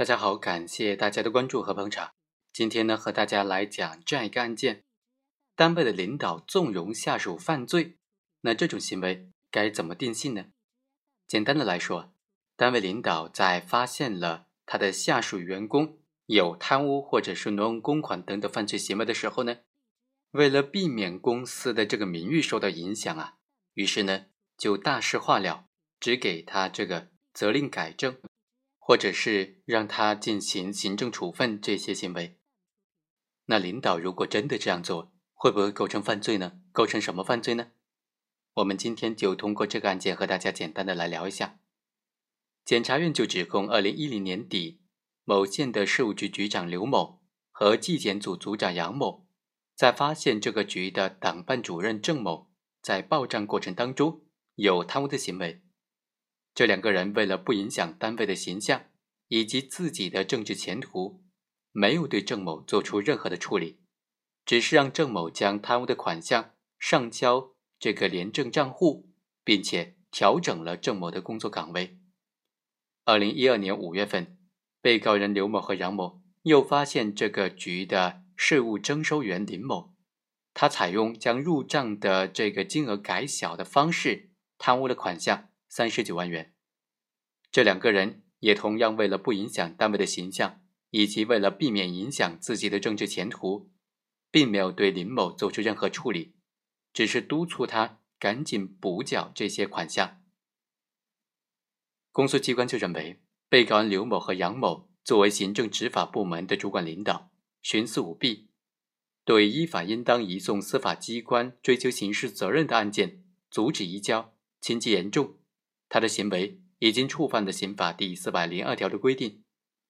大家好，感谢大家的关注和捧场。今天呢，和大家来讲这样一个案件：单位的领导纵容下属犯罪，那这种行为该怎么定性呢？简单的来说，单位领导在发现了他的下属员工有贪污或者是挪用公款等等犯罪行为的时候呢，为了避免公司的这个名誉受到影响啊，于是呢就大事化了，只给他这个责令改正。或者是让他进行行政处分这些行为，那领导如果真的这样做，会不会构成犯罪呢？构成什么犯罪呢？我们今天就通过这个案件和大家简单的来聊一下。检察院就指控，二零一零年底，某县的事务局局长刘某和纪检组组长杨某，在发现这个局的党办主任郑某在报账过程当中有贪污的行为。这两个人为了不影响单位的形象以及自己的政治前途，没有对郑某做出任何的处理，只是让郑某将贪污的款项上交这个廉政账户，并且调整了郑某的工作岗位。二零一二年五月份，被告人刘某和杨某又发现这个局的税务征收员林某，他采用将入账的这个金额改小的方式，贪污了款项。三十九万元，这两个人也同样为了不影响单位的形象，以及为了避免影响自己的政治前途，并没有对林某做出任何处理，只是督促他赶紧补缴这些款项。公诉机关就认为，被告人刘某和杨某作为行政执法部门的主管领导，徇私舞弊，对依法应当移送司法机关追究刑事责任的案件阻止移交，情节严重。他的行为已经触犯了刑法第四百零二条的规定，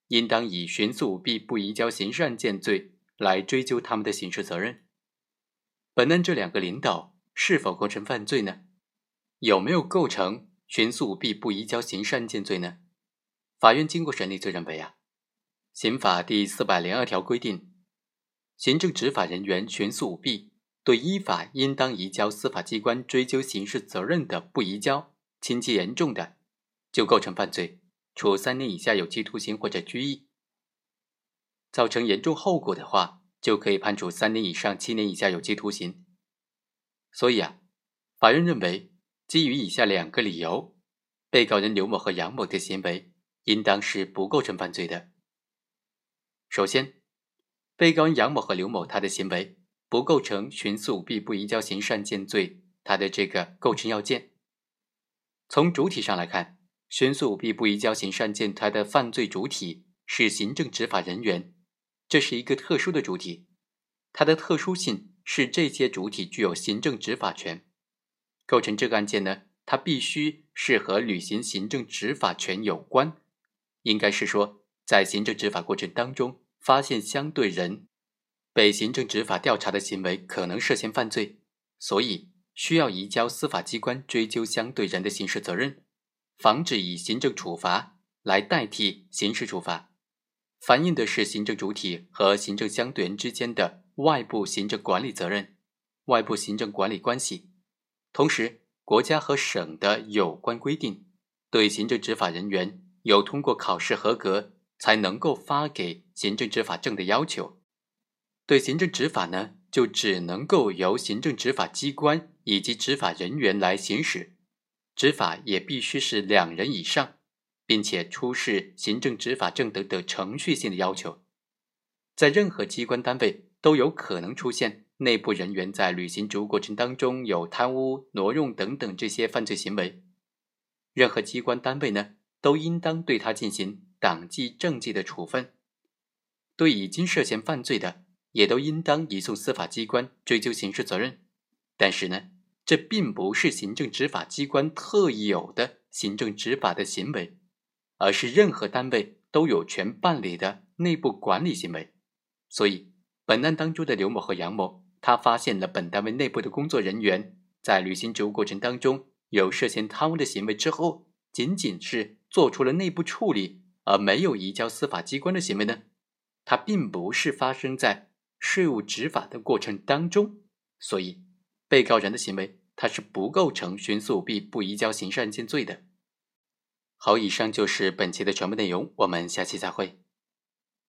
应当以徇私舞弊不移交刑事案件罪来追究他们的刑事责任。本案这两个领导是否构成犯罪呢？有没有构成徇私舞弊不移交刑事案件罪呢？法院经过审理，就认为啊，刑法第四百零二条规定，行政执法人员徇私舞弊，对依法应当移交司法机关追究刑事责任的不移交。情节严重的，就构成犯罪，处三年以下有期徒刑或者拘役；造成严重后果的话，就可以判处三年以上七年以下有期徒刑。所以啊，法院认为，基于以下两个理由，被告人刘某和杨某的行为应当是不构成犯罪的。首先，被告人杨某和刘某他的行为不构成徇私舞弊不移交刑事案件罪，他的这个构成要件。从主体上来看，徇私舞弊不移交刑事案件，它的犯罪主体是行政执法人员，这是一个特殊的主体，它的特殊性是这些主体具有行政执法权。构成这个案件呢，它必须是和履行行政执法权有关，应该是说，在行政执法过程当中发现相对人被行政执法调查的行为可能涉嫌犯罪，所以。需要移交司法机关追究相对人的刑事责任，防止以行政处罚来代替刑事处罚，反映的是行政主体和行政相对人之间的外部行政管理责任、外部行政管理关系。同时，国家和省的有关规定对行政执法人员有通过考试合格才能够发给行政执法证的要求。对行政执法呢？就只能够由行政执法机关以及执法人员来行使，执法也必须是两人以上，并且出示行政执法证等等程序性的要求。在任何机关单位都有可能出现内部人员在履行职务过程当中有贪污、挪用等等这些犯罪行为，任何机关单位呢都应当对他进行党纪政纪的处分，对已经涉嫌犯罪的。也都应当移送司法机关追究刑事责任，但是呢，这并不是行政执法机关特有的行政执法的行为，而是任何单位都有权办理的内部管理行为。所以，本案当中的刘某和杨某，他发现了本单位内部的工作人员在履行职务过程当中有涉嫌贪污的行为之后，仅仅是做出了内部处理，而没有移交司法机关的行为呢？它并不是发生在。税务执法的过程当中，所以被告人的行为他是不构成徇私舞弊不移交刑事案件罪的。好，以上就是本期的全部内容，我们下期再会。